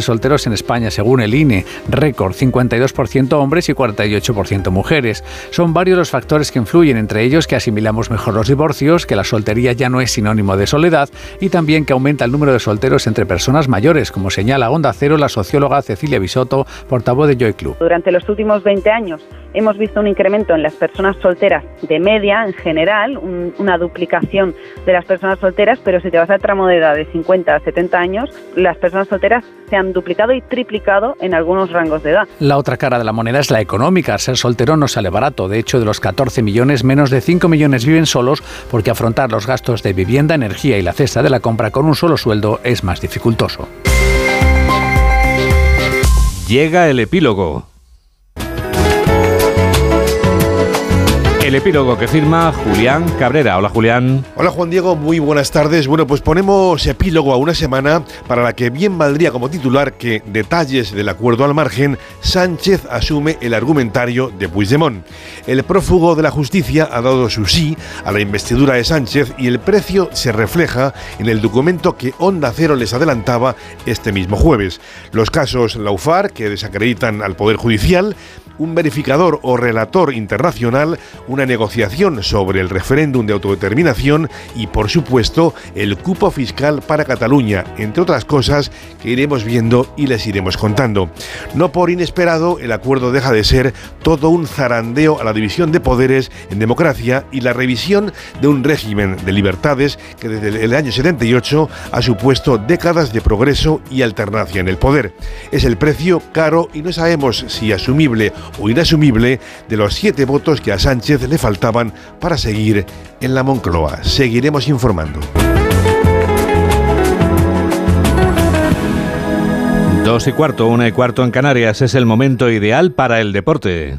solteros en España, según el INE, récord 52% hombres y 48% mujeres. Son varios los factores que influyen, entre ellos que asimilamos mejor los divorcios, que la soltería ya no es sinónimo de soledad y también que aumenta el número de solteros entre personas mayores, como señala Onda Cero la socióloga Cecilia Bisotto, portavoz de Joy Club. Durante los últimos 20 años hemos visto un incremento en las personas solteras de media en general, una duplicación de las personas solteras, pero si te vas al tramo de edad de 50 a 70 años, las personas solteras se han duplicado y triplicado en algunos rangos de edad. La otra cara de la moneda es la económica. Ser soltero no sale barato. De hecho, de los 14 millones, menos de 5 millones viven solos porque afrontar los gastos de vivienda, energía y la cesta de la compra con un solo sueldo es más dificultoso. Llega el epílogo El epílogo que firma Julián Cabrera. Hola Julián. Hola Juan Diego, muy buenas tardes. Bueno, pues ponemos epílogo a una semana para la que bien valdría como titular que detalles del acuerdo al margen, Sánchez asume el argumentario de Puigdemont. El prófugo de la justicia ha dado su sí a la investidura de Sánchez y el precio se refleja en el documento que Onda Cero les adelantaba este mismo jueves. Los casos Laufar, que desacreditan al Poder Judicial, un verificador o relator internacional, una negociación sobre el referéndum de autodeterminación y, por supuesto, el cupo fiscal para Cataluña, entre otras cosas que iremos viendo y les iremos contando. No por inesperado, el acuerdo deja de ser todo un zarandeo a la división de poderes en democracia y la revisión de un régimen de libertades que desde el año 78 ha supuesto décadas de progreso y alternancia en el poder. Es el precio caro y no sabemos si asumible o inasumible de los siete votos que a Sánchez le faltaban para seguir en la Moncloa. Seguiremos informando. Dos y cuarto, una y cuarto en Canarias es el momento ideal para el deporte.